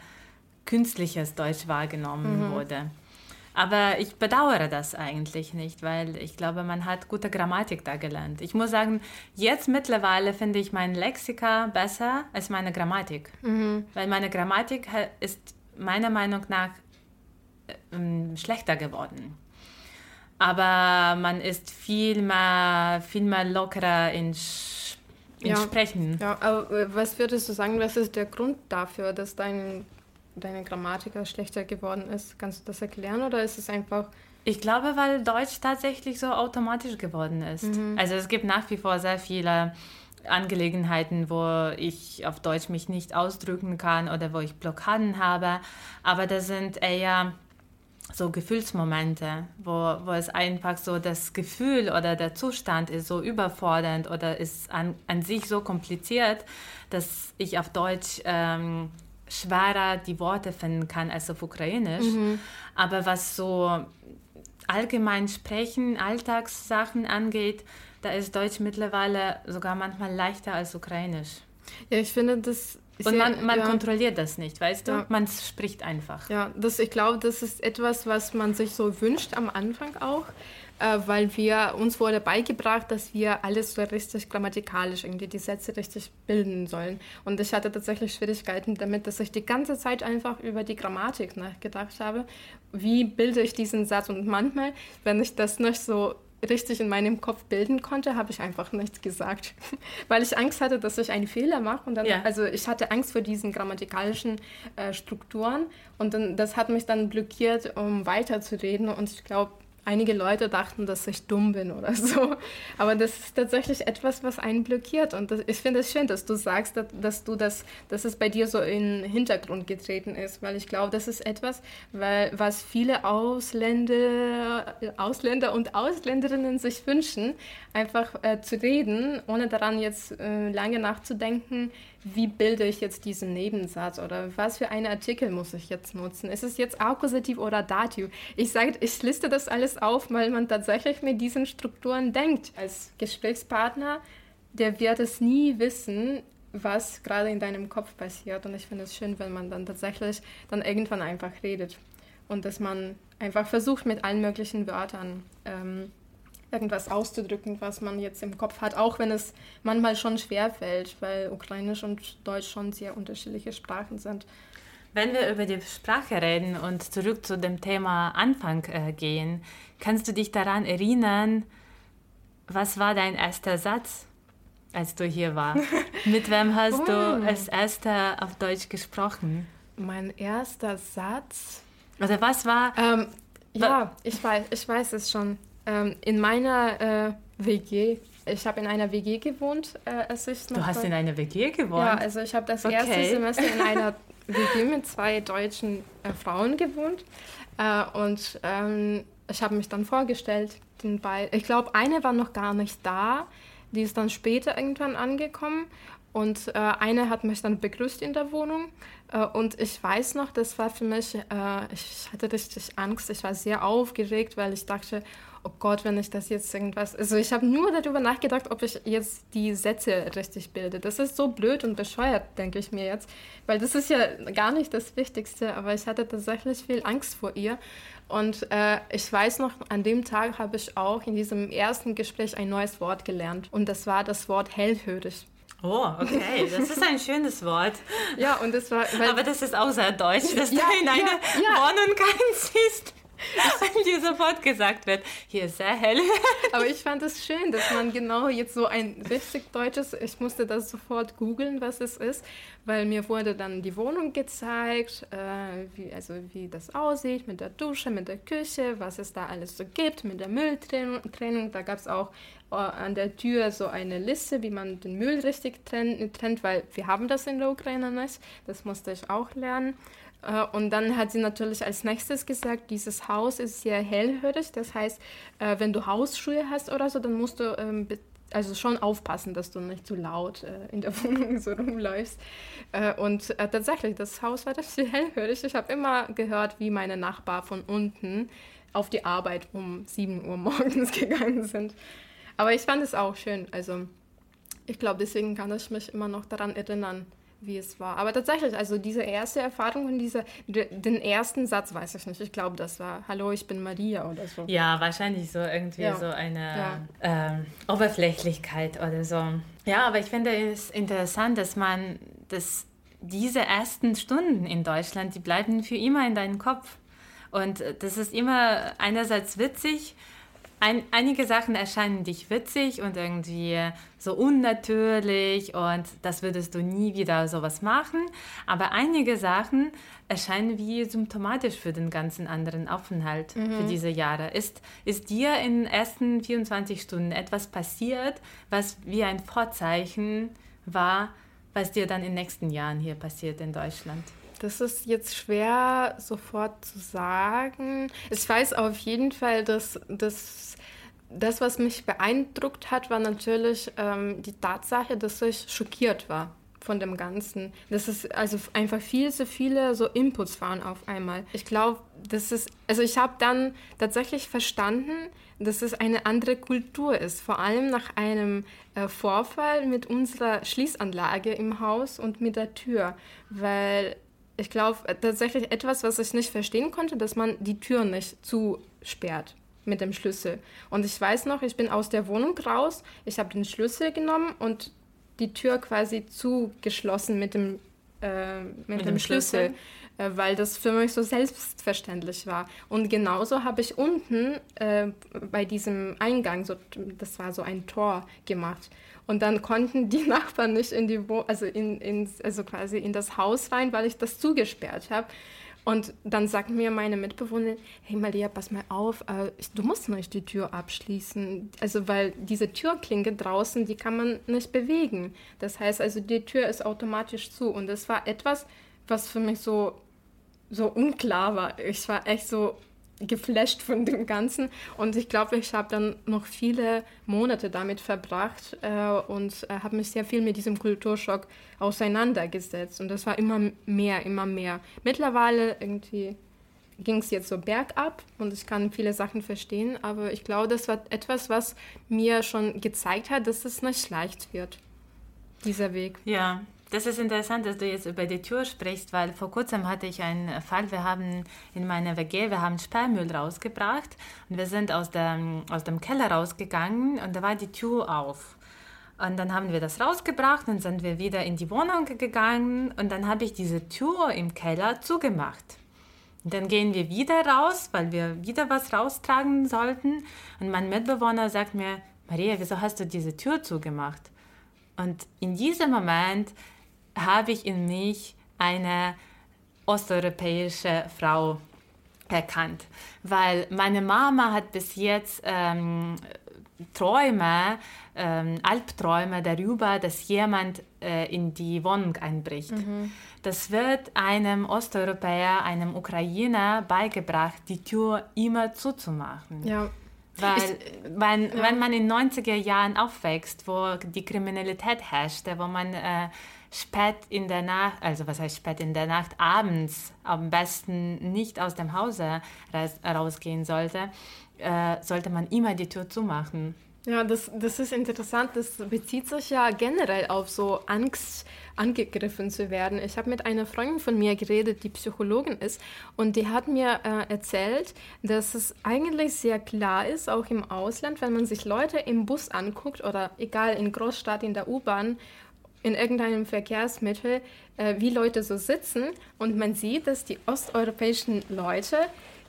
künstliches Deutsch wahrgenommen mhm. wurde. Aber ich bedauere das eigentlich nicht, weil ich glaube, man hat gute Grammatik da gelernt. Ich muss sagen, jetzt mittlerweile finde ich mein Lexika besser als meine Grammatik. Mhm. Weil meine Grammatik ist meiner Meinung nach äh, schlechter geworden. Aber man ist viel mehr, viel mehr lockerer in, in ja, Sprechen. Ja, aber äh, was würdest du sagen, was ist der Grund dafür, dass dein deine Grammatiker schlechter geworden ist. Kannst du das erklären oder ist es einfach... Ich glaube, weil Deutsch tatsächlich so automatisch geworden ist. Mhm. Also es gibt nach wie vor sehr viele Angelegenheiten, wo ich auf Deutsch mich nicht ausdrücken kann oder wo ich Blockaden habe. Aber das sind eher so Gefühlsmomente, wo, wo es einfach so das Gefühl oder der Zustand ist so überfordernd oder ist an, an sich so kompliziert, dass ich auf Deutsch ähm, schwerer die Worte finden kann als auf Ukrainisch. Mhm. Aber was so allgemein Sprechen, Alltagssachen angeht, da ist Deutsch mittlerweile sogar manchmal leichter als Ukrainisch. Ja, ich finde das. Und man, man ja. kontrolliert das nicht, weißt du? Ja. Man spricht einfach. Ja, das, ich glaube, das ist etwas, was man sich so wünscht am Anfang auch äh, weil wir uns wurde beigebracht, dass wir alles so richtig grammatikalisch irgendwie die Sätze richtig bilden sollen. Und ich hatte tatsächlich Schwierigkeiten damit, dass ich die ganze Zeit einfach über die Grammatik nachgedacht habe. Wie bilde ich diesen Satz? Und manchmal, wenn ich das nicht so richtig in meinem Kopf bilden konnte, habe ich einfach nichts gesagt, [LAUGHS] weil ich Angst hatte, dass ich einen Fehler mache und dann, ja. also ich hatte Angst vor diesen grammatikalischen äh, Strukturen und dann, das hat mich dann blockiert, um weiterzureden und ich glaube, einige Leute dachten, dass ich dumm bin oder [LAUGHS] so. Aber das ist tatsächlich etwas, was einen blockiert. Und das, ich finde es schön, dass du sagst, dass, dass, du das, dass es bei dir so in den Hintergrund getreten ist, weil ich glaube, das ist etwas, weil, was viele Ausländer, Ausländer und Ausländerinnen sich wünschen, einfach äh, zu reden, ohne daran jetzt äh, lange nachzudenken, wie bilde ich jetzt diesen Nebensatz oder was für einen Artikel muss ich jetzt nutzen? Ist es jetzt Akkusativ oder Dativ? Ich sage, ich liste das alles auf, weil man tatsächlich mit diesen Strukturen denkt. Als Gesprächspartner, der wird es nie wissen, was gerade in deinem Kopf passiert. Und ich finde es schön, wenn man dann tatsächlich dann irgendwann einfach redet und dass man einfach versucht, mit allen möglichen Wörtern ähm, irgendwas auszudrücken, was man jetzt im Kopf hat, auch wenn es manchmal schon schwer fällt, weil Ukrainisch und Deutsch schon sehr unterschiedliche Sprachen sind. Wenn wir über die Sprache reden und zurück zu dem Thema Anfang äh, gehen, kannst du dich daran erinnern, was war dein erster Satz, als du hier warst? [LAUGHS] Mit wem hast oh. du als erster auf Deutsch gesprochen? Mein erster Satz. Oder was war? Ähm, ja, ich weiß, ich weiß es schon. Ähm, in meiner äh, WG, ich habe in einer WG gewohnt, äh, als ich noch. Du hast in einer WG gewohnt? Ja, also ich habe das okay. erste Semester in einer [LAUGHS] WG mit zwei deutschen äh, Frauen gewohnt. Äh, und ähm, ich habe mich dann vorgestellt, den Ich glaube, eine war noch gar nicht da. Die ist dann später irgendwann angekommen. Und äh, eine hat mich dann begrüßt in der Wohnung. Äh, und ich weiß noch, das war für mich, äh, ich hatte richtig Angst. Ich war sehr aufgeregt, weil ich dachte, oh Gott, wenn ich das jetzt irgendwas. Also ich habe nur darüber nachgedacht, ob ich jetzt die Sätze richtig bilde. Das ist so blöd und bescheuert, denke ich mir jetzt. Weil das ist ja gar nicht das Wichtigste, aber ich hatte tatsächlich viel Angst vor ihr. Und äh, ich weiß noch, an dem Tag habe ich auch in diesem ersten Gespräch ein neues Wort gelernt. Und das war das Wort hellhörig. Oh, okay, das ist ein schönes Wort. Ja, und das war. Aber das ist auch sehr deutsch, dass ja, du in eine ja, ja. Wohnung [LAUGHS] siehst. Wenn dir sofort gesagt wird, hier ist sehr hell. Aber ich fand es schön, dass man genau jetzt so ein richtig deutsches, ich musste das sofort googeln, was es ist, weil mir wurde dann die Wohnung gezeigt, äh, wie, also wie das aussieht mit der Dusche, mit der Küche, was es da alles so gibt, mit der Mülltrennung. Da gab es auch äh, an der Tür so eine Liste, wie man den Müll richtig trennt, trennt, weil wir haben das in der Ukraine nicht. Das musste ich auch lernen. Äh, und dann hat sie natürlich als nächstes gesagt, dieses Haus ist sehr hellhörig. Das heißt, äh, wenn du Hausschuhe hast oder so, dann musst du ähm, also schon aufpassen, dass du nicht zu laut äh, in der [LAUGHS] Wohnung so rumläufst. Und tatsächlich, das Haus war [LAUGHS] richtig hellhörig. Ich habe immer gehört, wie meine Nachbarn von unten auf die Arbeit um 7 Uhr [LAUGHS] morgens gegangen sind. Aber ich fand es auch schön. Also ich glaube, deswegen kann ich mich immer noch daran erinnern, wie es war. Aber tatsächlich, also diese erste Erfahrung und diese, den ersten Satz weiß ich nicht. Ich glaube, das war Hallo, ich bin Maria oder so. Ja, wahrscheinlich so irgendwie ja. so eine ja. ähm, Oberflächlichkeit oder so. Ja, aber ich finde es interessant, dass man das, diese ersten Stunden in Deutschland, die bleiben für immer in deinem Kopf. Und das ist immer einerseits witzig, ein, einige Sachen erscheinen dich witzig und irgendwie so unnatürlich und das würdest du nie wieder sowas machen. Aber einige Sachen erscheinen wie symptomatisch für den ganzen anderen Aufenthalt mhm. für diese Jahre. Ist, ist dir in den ersten 24 Stunden etwas passiert, was wie ein Vorzeichen war, was dir dann in den nächsten Jahren hier passiert in Deutschland? Das ist jetzt schwer sofort zu sagen. Ich weiß auf jeden Fall, dass, dass das, was mich beeindruckt hat, war natürlich ähm, die Tatsache, dass ich schockiert war von dem Ganzen. Dass es also einfach viel zu viele so Inputs waren auf einmal. Ich glaube, das ist, also ich habe dann tatsächlich verstanden, dass es eine andere Kultur ist, vor allem nach einem äh, Vorfall mit unserer Schließanlage im Haus und mit der Tür, weil ich glaube tatsächlich etwas, was ich nicht verstehen konnte, dass man die Tür nicht zusperrt mit dem Schlüssel. Und ich weiß noch, ich bin aus der Wohnung raus, ich habe den Schlüssel genommen und die Tür quasi zugeschlossen mit dem, äh, mit, mit, dem, Schlüssel, Schlüssel. Äh, weil das für mich so selbstverständlich war. Und genauso habe ich unten äh, bei diesem Eingang, so, das war so ein Tor gemacht. Und dann konnten die [LAUGHS] Nachbarn nicht in die Wo also in, in, also quasi in das Haus rein, weil ich das zugesperrt habe. Und dann sagt mir meine Mitbewohnerin, hey Maria, pass mal auf, äh, du musst nicht die Tür abschließen. Also weil diese Türklinke draußen, die kann man nicht bewegen. Das heißt also, die Tür ist automatisch zu. Und das war etwas, was für mich so, so unklar war. Ich war echt so, geflasht von dem Ganzen. Und ich glaube, ich habe dann noch viele Monate damit verbracht äh, und äh, habe mich sehr viel mit diesem Kulturschock auseinandergesetzt. Und das war immer mehr, immer mehr. Mittlerweile irgendwie ging es jetzt so bergab und ich kann viele Sachen verstehen, aber ich glaube, das war etwas, was mir schon gezeigt hat, dass es nicht leicht wird, dieser Weg. Ja, das ist interessant, dass du jetzt über die Tür sprichst, weil vor kurzem hatte ich einen Fall, wir haben in meiner WG, wir haben Sperrmüll rausgebracht und wir sind aus dem, aus dem Keller rausgegangen und da war die Tür auf. Und dann haben wir das rausgebracht und sind wir wieder in die Wohnung gegangen und dann habe ich diese Tür im Keller zugemacht. Und dann gehen wir wieder raus, weil wir wieder was raustragen sollten. Und mein Mitbewohner sagt mir, Maria, wieso hast du diese Tür zugemacht? Und in diesem Moment habe ich in mich eine osteuropäische Frau erkannt, weil meine Mama hat bis jetzt ähm, Träume, ähm, Albträume darüber, dass jemand äh, in die Wohnung einbricht. Mhm. Das wird einem Osteuropäer, einem Ukrainer beigebracht, die Tür immer zuzumachen. Ja. Weil ich, wenn, ja. wenn man in 90er Jahren aufwächst, wo die Kriminalität herrschte, wo man äh, spät in der Nacht, also was heißt spät in der Nacht, abends am besten nicht aus dem Hause rausgehen sollte, äh, sollte man immer die Tür zumachen. Ja, das, das ist interessant. Das bezieht sich ja generell auf so Angst, angegriffen zu werden. Ich habe mit einer Freundin von mir geredet, die Psychologin ist, und die hat mir äh, erzählt, dass es eigentlich sehr klar ist, auch im Ausland, wenn man sich Leute im Bus anguckt oder egal in Großstadt, in der U-Bahn, in irgendeinem Verkehrsmittel, äh, wie Leute so sitzen. Und man sieht, dass die osteuropäischen Leute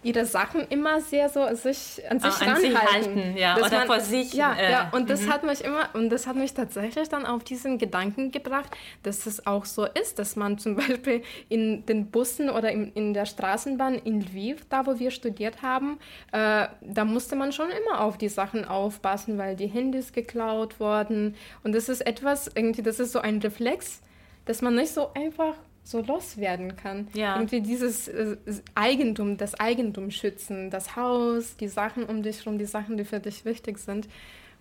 ihre Sachen immer sehr so sich an sich, oh, an sich halten, ja, oder man, vor sich. Ja, äh, ja, und das mhm. hat mich immer und das hat mich tatsächlich dann auf diesen Gedanken gebracht, dass es auch so ist, dass man zum [LAUGHS] Beispiel in den Bussen oder in, in der Straßenbahn in Lviv, da wo wir studiert haben, äh, da musste man schon immer auf die Sachen aufpassen, weil die Handys geklaut wurden und das ist etwas irgendwie, das ist so ein Reflex, dass man nicht so einfach so loswerden kann. Ja. Irgendwie dieses äh, Eigentum, das Eigentum schützen, das Haus, die Sachen um dich herum, die Sachen, die für dich wichtig sind.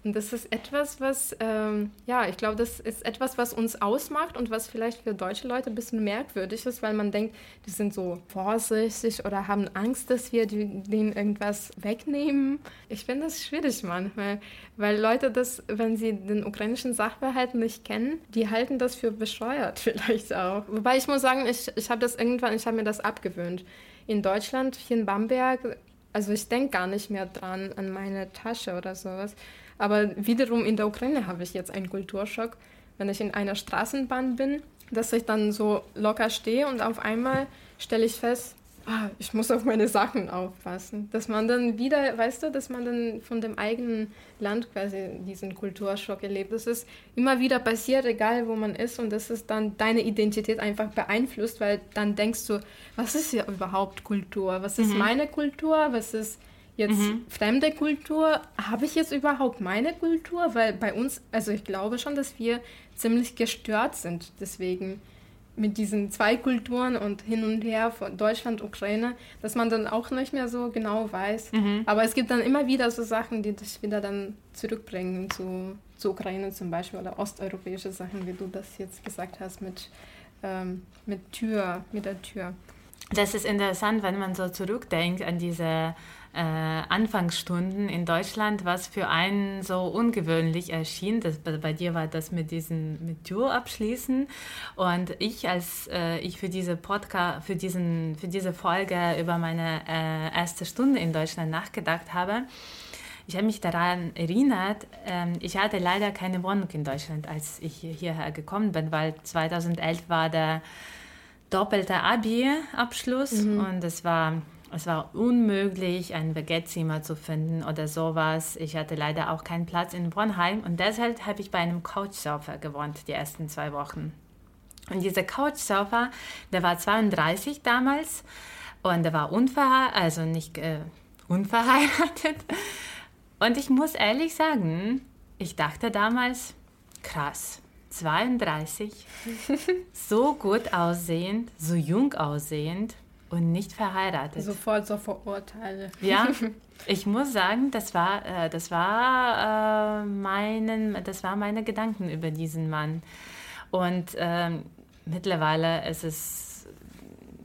Und das ist etwas, was, ähm, ja, ich glaube, das ist etwas, was uns ausmacht und was vielleicht für deutsche Leute ein bisschen merkwürdig ist, weil man denkt, die sind so vorsichtig oder haben Angst, dass wir denen irgendwas wegnehmen. Ich finde das schwierig manchmal, weil Leute das, wenn sie den ukrainischen Sachverhalt nicht kennen, die halten das für bescheuert [LAUGHS] vielleicht auch. Wobei ich muss sagen, ich, ich habe das irgendwann, ich habe mir das abgewöhnt. In Deutschland, hier in Bamberg, also ich denke gar nicht mehr dran an meine Tasche oder sowas. Aber wiederum in der Ukraine habe ich jetzt einen Kulturschock, wenn ich in einer Straßenbahn bin, dass ich dann so locker stehe und auf einmal stelle ich fest, ah, ich muss auf meine Sachen aufpassen. Dass man dann wieder, weißt du, dass man dann von dem eigenen Land quasi diesen Kulturschock erlebt. Das ist immer wieder passiert, egal wo man ist und das ist dann deine Identität einfach beeinflusst, weil dann denkst du, was ist ja überhaupt Kultur? Was ist mhm. meine Kultur? Was ist Jetzt mhm. fremde Kultur, habe ich jetzt überhaupt meine Kultur? Weil bei uns, also ich glaube schon, dass wir ziemlich gestört sind. Deswegen mit diesen zwei Kulturen und hin und her von Deutschland, Ukraine, dass man dann auch nicht mehr so genau weiß. Mhm. Aber es gibt dann immer wieder so Sachen, die dich wieder dann zurückbringen zu, zu Ukraine zum Beispiel oder osteuropäische Sachen, wie du das jetzt gesagt hast mit, ähm, mit Tür, mit der Tür. Das ist interessant, wenn man so zurückdenkt an diese äh, Anfangsstunden in Deutschland, was für einen so ungewöhnlich erschien. Das, bei dir war das mit diesem mit Tür abschließen und ich als äh, ich für diese Podcast für diesen für diese Folge über meine äh, erste Stunde in Deutschland nachgedacht habe. Ich habe mich daran erinnert, ähm, ich hatte leider keine Wohnung in Deutschland, als ich hierher gekommen bin, weil 2011 war der doppelte Abi-Abschluss mhm. und es war es war unmöglich, ein Baguette-Zimmer zu finden oder sowas. Ich hatte leider auch keinen Platz in Bornheim und deshalb habe ich bei einem Couchsurfer gewohnt die ersten zwei Wochen. Und dieser Couchsurfer, der war 32 damals und der war unverheiratet, also nicht äh, unverheiratet. Und ich muss ehrlich sagen, ich dachte damals, krass, 32, [LAUGHS] so gut aussehend, so jung aussehend und nicht verheiratet. Sofort so Vorurteile. Ja, [LAUGHS] ich muss sagen, das war, äh, das war, äh, meinen, das war meine Gedanken über diesen Mann. Und äh, mittlerweile ist es,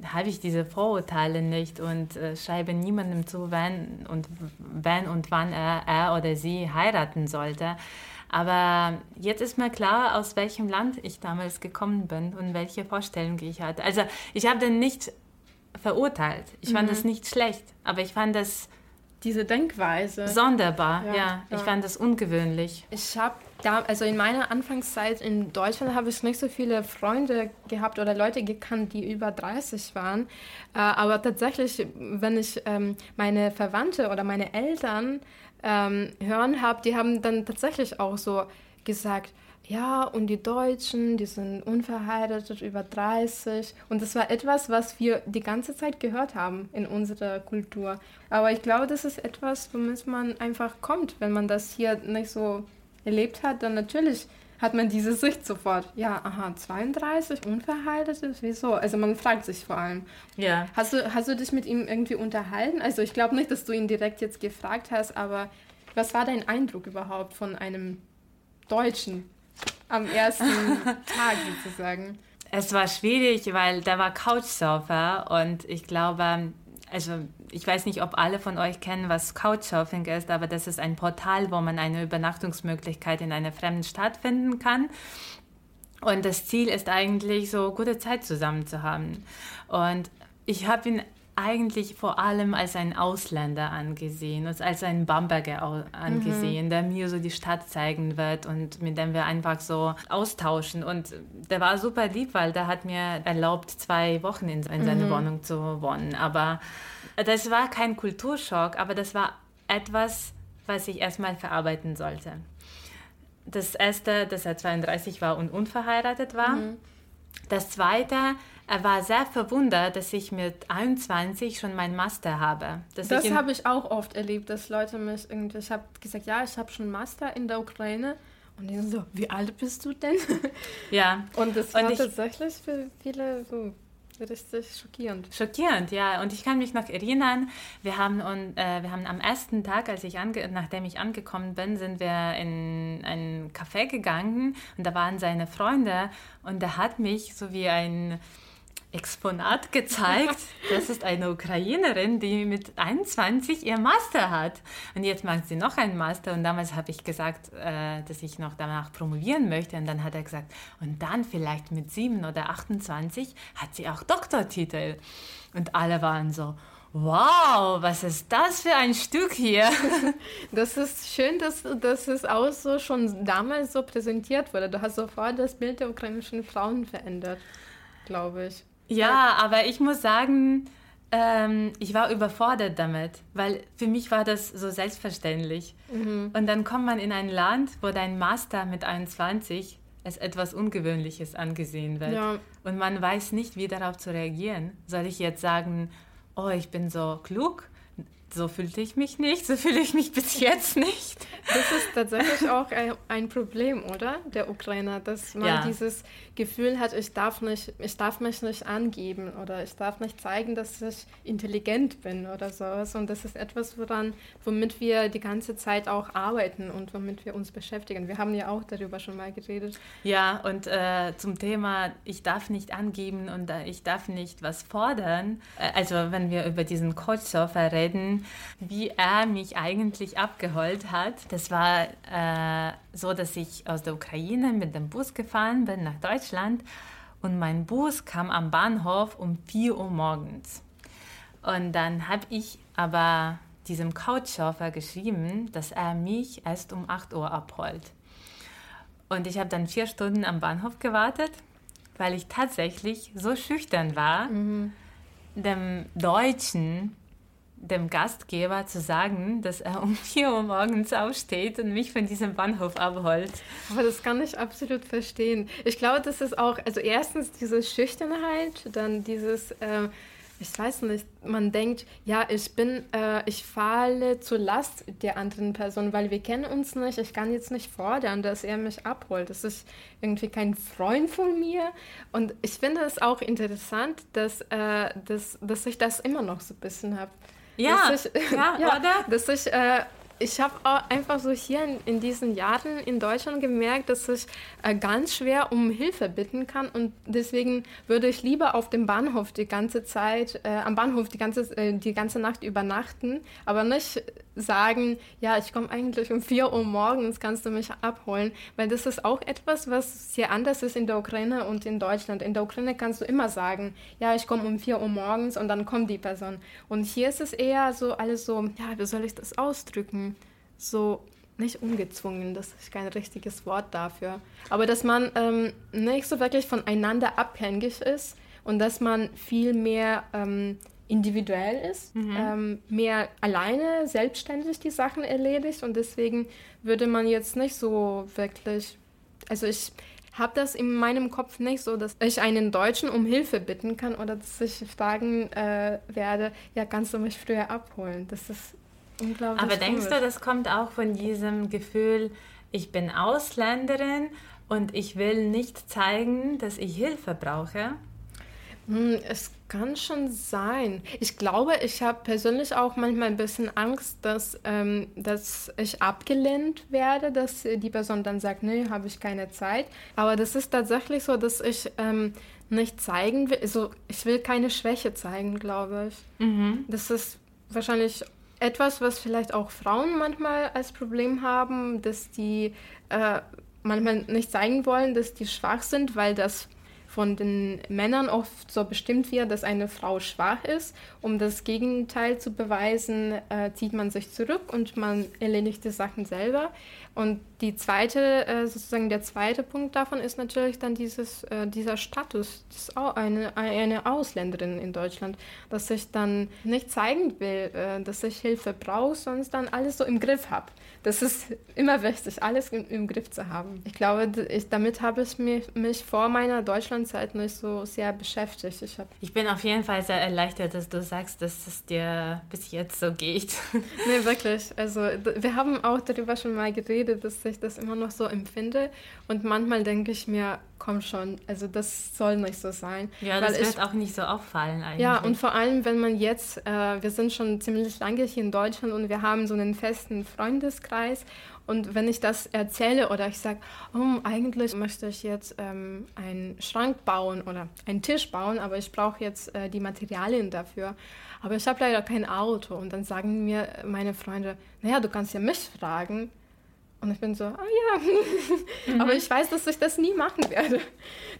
habe ich diese Vorurteile nicht und äh, schreibe niemandem zu, wenn und, wenn und wann er, er oder sie heiraten sollte. Aber jetzt ist mir klar, aus welchem Land ich damals gekommen bin und welche Vorstellungen ich hatte. Also ich habe den nicht verurteilt. Ich fand mhm. das nicht schlecht, aber ich fand das diese Denkweise sonderbar. Ja, ja. ich fand das ungewöhnlich. Ich habe da, also in meiner Anfangszeit in Deutschland habe ich nicht so viele Freunde gehabt oder Leute gekannt, die über 30 waren. Äh, aber tatsächlich, wenn ich ähm, meine Verwandte oder meine Eltern ähm, hören habe, die haben dann tatsächlich auch so gesagt, ja, und die Deutschen, die sind unverheiratet, über 30. Und das war etwas, was wir die ganze Zeit gehört haben in unserer Kultur. Aber ich glaube, das ist etwas, womit man einfach kommt. Wenn man das hier nicht so erlebt hat, dann natürlich hat man diese Sicht sofort. Ja, aha, 32, unverheiratet, wieso? Also man fragt sich vor allem. Ja. Hast du, hast du dich mit ihm irgendwie unterhalten? Also ich glaube nicht, dass du ihn direkt jetzt gefragt hast, aber Was war dein Eindruck überhaupt von einem Deutschen am ersten Tag sozusagen? Es war schwierig, weil da war Couchsurfer und ich glaube, also ich weiß nicht, ob alle von euch kennen, was Couchsurfing ist, aber das ist ein Portal, wo man eine Übernachtungsmöglichkeit in einer fremden Stadt finden kann. Und das Ziel ist eigentlich, so gute Zeit zusammen zu haben. Und ich habe ihn eigentlich vor allem als einen Ausländer angesehen, als einen Bamberger angesehen, mhm. der mir so die Stadt zeigen wird und mit dem wir einfach so austauschen. Und der war super lieb, weil der hat mir erlaubt, zwei Wochen in, in seine mhm. Wohnung zu wohnen. Aber das war kein Kulturschock, aber das war etwas, was ich erstmal verarbeiten sollte. Das erste, dass er 32 war und unverheiratet war. Mhm. Das zweite, er war sehr verwundert, dass ich mit 21 schon meinen Master habe. das habe ich auch oft erlebt, dass Leute mich irgendwie, ich habe gesagt, ja, ich habe schon Master in der Ukraine. Und die sind so, wie alt bist du denn? Ja. [LAUGHS] Und das war und ich, tatsächlich für viele so richtig schockierend. Schockierend, ja. Und ich kann mich noch erinnern, wir haben, und, äh, wir haben am ersten Tag, als ich nachdem ich angekommen bin, sind wir in ein Café gegangen und da waren seine Freunde und er hat mich so wie ein Exponat gezeigt. [LAUGHS] Das ist eine Ukrainerin, die mit 21 ihr Master hat. Und jetzt macht sie noch einen Master. Und damals habe ich gesagt, äh, dass ich noch danach promovieren möchte. Und dann hat er gesagt, und dann vielleicht mit 7 oder 28 hat sie auch Doktortitel. Und alle waren so, Wow, was ist das für ein Stück hier? [LAUGHS] Das ist schön, dass, dass es auch so schon damals so präsentiert wurde. Du hast sofort das Bild der ukrainischen Frauen verändert, glaube ich. Ja, aber ich muss sagen, ähm, ich war überfordert damit, weil für mich war das so selbstverständlich. Mhm. Und dann kommt man in ein Land, wo dein Master mit 21 als etwas Ungewöhnliches angesehen wird. Ja. Und man weiß nicht, wie darauf zu reagieren. Soll ich jetzt sagen, oh, ich bin so klug? So fühlte ich mich nicht, so fühle ich mich bis jetzt nicht. Das ist tatsächlich auch ein Problem, oder? Der Ukrainer, dass man ja. dieses Gefühl hat, ich darf, nicht, ich darf mich nicht angeben oder ich darf nicht zeigen, dass ich intelligent bin oder sowas. Und das ist etwas, woran, womit wir die ganze Zeit auch arbeiten und womit wir uns beschäftigen. Wir haben ja auch darüber schon mal geredet. Ja, und äh, zum Thema, ich darf nicht angeben und äh, ich darf nicht was fordern. Äh, also wenn wir über diesen Couchsurfer reden, wie er mich eigentlich abgeholt hat. Das war äh, so, dass ich aus der Ukraine mit dem Bus gefahren bin nach Deutschland und mein Bus kam am Bahnhof um 4 Uhr morgens. Und dann habe ich aber diesem Couchsurfer geschrieben, dass er mich erst um 8 Uhr abholt. Und ich habe dann vier Stunden am Bahnhof gewartet, weil ich tatsächlich so schüchtern war, mhm. dem Deutschen dem Gastgeber zu sagen, dass er um [LAUGHS] 4 Uhr morgens aufsteht und mich von diesem Bahnhof abholt. Aber das kann ich absolut verstehen. Ich glaube, das ist auch, also erstens diese Schüchternheit, dann dieses, äh, ich weiß nicht, man denkt, ja, ich bin, äh, ich falle zur Last der anderen Person, weil wir kennen uns nicht. Ich kann jetzt nicht fordern, dass er mich abholt. Das ist irgendwie kein Freund von mir. Und ich finde es auch interessant, dass, äh, dass, dass ich das immer noch so ein bisschen habe. Ja, ich, ja, ja, oder? Dass ich äh, ich habe einfach so hier in, in, diesen Jahren in Deutschland gemerkt, dass ich äh, ganz schwer um Hilfe bitten kann und deswegen würde ich lieber auf dem Bahnhof die ganze Zeit, äh, am Bahnhof die ganze, äh, die ganze Nacht übernachten, aber nicht sagen, ja, ich komme eigentlich um 4 Uhr morgens, kannst du mich abholen, weil das ist auch etwas, was sehr anders ist in der Ukraine und in Deutschland. In der Ukraine kannst du immer sagen, ja, ich komme um 4 Uhr morgens und dann kommt die Person. Und hier ist es eher so alles so, ja, wie soll ich das ausdrücken? So nicht ungezwungen, das ist kein richtiges Wort dafür, aber dass man ähm, nicht so wirklich voneinander abhängig ist und dass man viel mehr ähm, individuell ist, mhm. ähm, mehr alleine, selbstständig die Sachen erledigt und deswegen würde man jetzt nicht so wirklich, also ich habe das in meinem Kopf nicht so, dass ich einen Deutschen um Hilfe bitten kann oder dass ich fragen äh, werde, ja, kannst du mich früher abholen? Das ist Unglaublich Aber denkst du, das kommt auch von diesem Gefühl, ich bin Ausländerin und ich will nicht zeigen, dass ich Hilfe brauche? Hm, es kann schon sein. Ich glaube, ich habe persönlich auch manchmal ein bisschen Angst, dass, ähm, dass ich abgelehnt werde, dass die Person dann sagt, nee, habe ich keine Zeit. Aber das ist tatsächlich so, dass ich ähm, nicht zeigen will, also ich will keine Schwäche zeigen, glaube ich. Mhm. Das ist wahrscheinlich etwas, was vielleicht auch Frauen manchmal als Problem haben, dass die äh, manchmal nicht zeigen wollen, dass die schwach sind, weil das von den Männern oft so bestimmt wird, dass eine Frau schwach ist. Um das Gegenteil zu beweisen, äh, zieht man sich zurück und man erledigt die Sachen selber. Und die zweite, äh, sozusagen der zweite Punkt davon ist natürlich dann dieses, äh, dieser Status, das eine, eine Ausländerin in Deutschland, dass ich dann nicht zeigen will, äh, dass ich Hilfe brauche, sonst dann alles so im Griff habe. Das ist immer wichtig, alles im, im Griff zu haben. Ich glaube, ich, damit habe ich mich, mich vor meiner Deutschlandzeit nicht so sehr beschäftigt. Ich, ich bin auf jeden Fall sehr erleichtert, dass du sagst, dass es dir bis jetzt so geht. [LAUGHS] nee, wirklich. Also wir haben auch darüber schon mal geredet, dass ich das immer noch so empfinde. Und manchmal denke ich mir, komm schon, also das soll nicht so sein. Ja, das wird ich, auch nicht so auffallen eigentlich. Ja, und vor allem, wenn man jetzt, äh, wir sind schon ziemlich lange hier in Deutschland und wir haben so einen festen Freundeskreis und wenn ich das erzähle oder ich sage, oh, eigentlich möchte ich jetzt ähm, einen Schrank bauen oder einen Tisch bauen, aber ich brauche jetzt äh, die Materialien dafür. Aber ich habe leider kein Auto. Und dann sagen mir meine Freunde, naja, du kannst ja mich fragen. Und ich bin so, ah ja, [LAUGHS] mhm. aber ich weiß, dass ich das nie machen werde.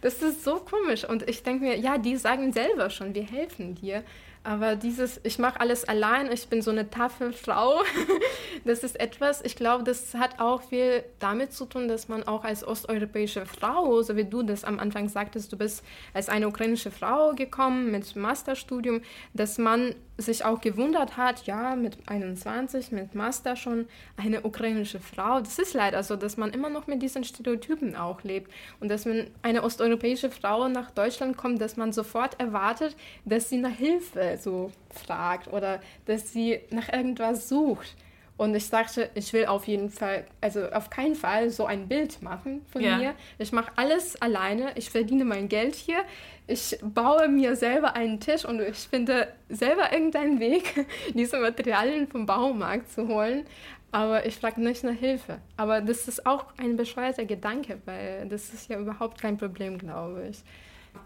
Das ist so komisch. Und ich denke mir, ja, die sagen selber schon, wir helfen dir. Aber dieses, ich mache alles allein, ich bin so eine taffe Frau, [LAUGHS] das ist etwas, ich glaube, das hat auch viel damit zu tun, dass man auch als osteuropäische Frau, so wie du das am Anfang sagtest, du bist als eine ukrainische Frau gekommen mit Masterstudium, dass man sich auch gewundert hat, ja, mit 21, mit Master schon eine ukrainische Frau. Das ist leider so, dass man immer noch mit diesen Stereotypen auch lebt. Und dass wenn eine osteuropäische Frau nach Deutschland kommt, dass man sofort erwartet, dass sie nach Hilfe so fragt oder dass sie nach irgendwas sucht. Und ich sagte, ich will auf jeden Fall, also auf keinen Fall so ein Bild machen von ja. mir. Ich mache alles alleine. Ich verdiene mein Geld hier. Ich baue mir selber einen Tisch und ich finde selber irgendeinen Weg, [LAUGHS] diese Materialien vom Baumarkt zu holen. Aber ich frage nicht nach Hilfe. Aber das ist auch ein bescheuerter Gedanke, weil das ist ja überhaupt kein Problem, glaube ich.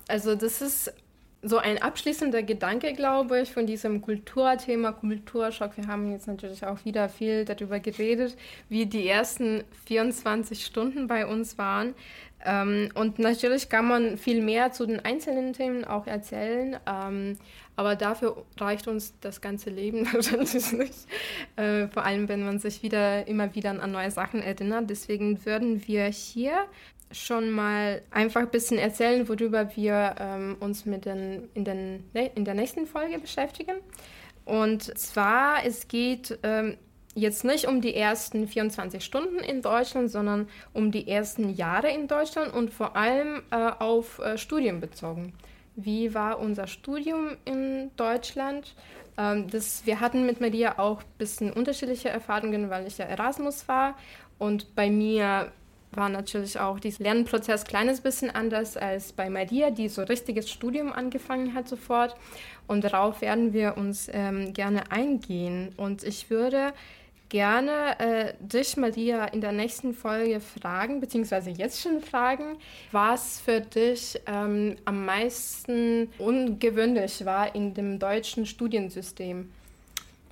Also das ist so ein abschließender Gedanke, glaube ich, von diesem Kulturthema, Kulturschock. Wir haben jetzt natürlich auch wieder viel darüber geredet, wie die ersten 24 Stunden bei uns waren. Ähm, und natürlich kann man viel mehr zu den einzelnen Themen auch erzählen, ähm, aber dafür reicht uns das ganze Leben [LAUGHS] wahrscheinlich nicht. Äh, vor allem, wenn man sich wieder immer wieder an neue Sachen erinnert. Deswegen würden wir hier schon mal einfach ein bisschen erzählen, worüber wir ähm, uns mit den, in, den, in der nächsten Folge beschäftigen. Und zwar, es geht ähm, jetzt nicht um die ersten 24 Stunden in Deutschland, sondern um die ersten Jahre in Deutschland und vor allem äh, auf äh, Studien bezogen. Wie war unser Studium in Deutschland? Ähm, das, wir hatten mit Maria auch ein bisschen unterschiedliche Erfahrungen, weil ich ja Erasmus war und bei mir war natürlich auch dieser Lernprozess ein kleines bisschen anders als bei Maria, die so richtiges Studium angefangen hat sofort. Und darauf werden wir uns ähm, gerne eingehen. Und ich würde gerne äh, dich, Maria, in der nächsten Folge fragen, beziehungsweise jetzt schon fragen, was für dich ähm, am meisten ungewöhnlich war in dem deutschen Studiensystem.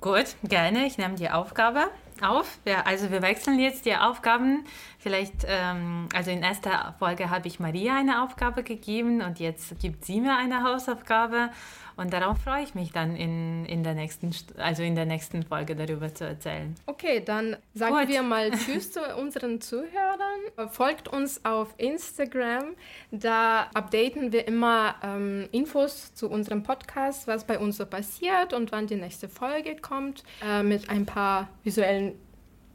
Gut, gerne. Ich nehme die Aufgabe auf. Ja, also wir wechseln jetzt die Aufgaben. Vielleicht, ähm, also in erster Folge habe ich Maria eine Aufgabe gegeben und jetzt gibt sie mir eine Hausaufgabe. Und darauf freue ich mich dann in, in, der, nächsten, also in der nächsten Folge darüber zu erzählen. Okay, dann sagen Gut. wir mal Tschüss zu unseren Zuhörern. Folgt uns auf Instagram. Da updaten wir immer ähm, Infos zu unserem Podcast, was bei uns so passiert und wann die nächste Folge kommt, äh, mit ein paar visuellen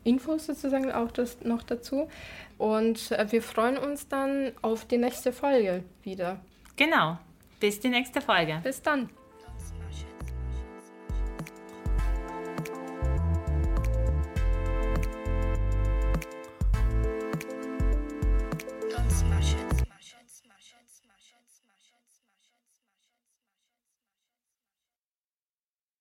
Infos sozusagen auch das noch dazu. Und äh, wir freuen uns dann auf die nächste Folge wieder. Genau. Bis die nächste Folge. Bis dann.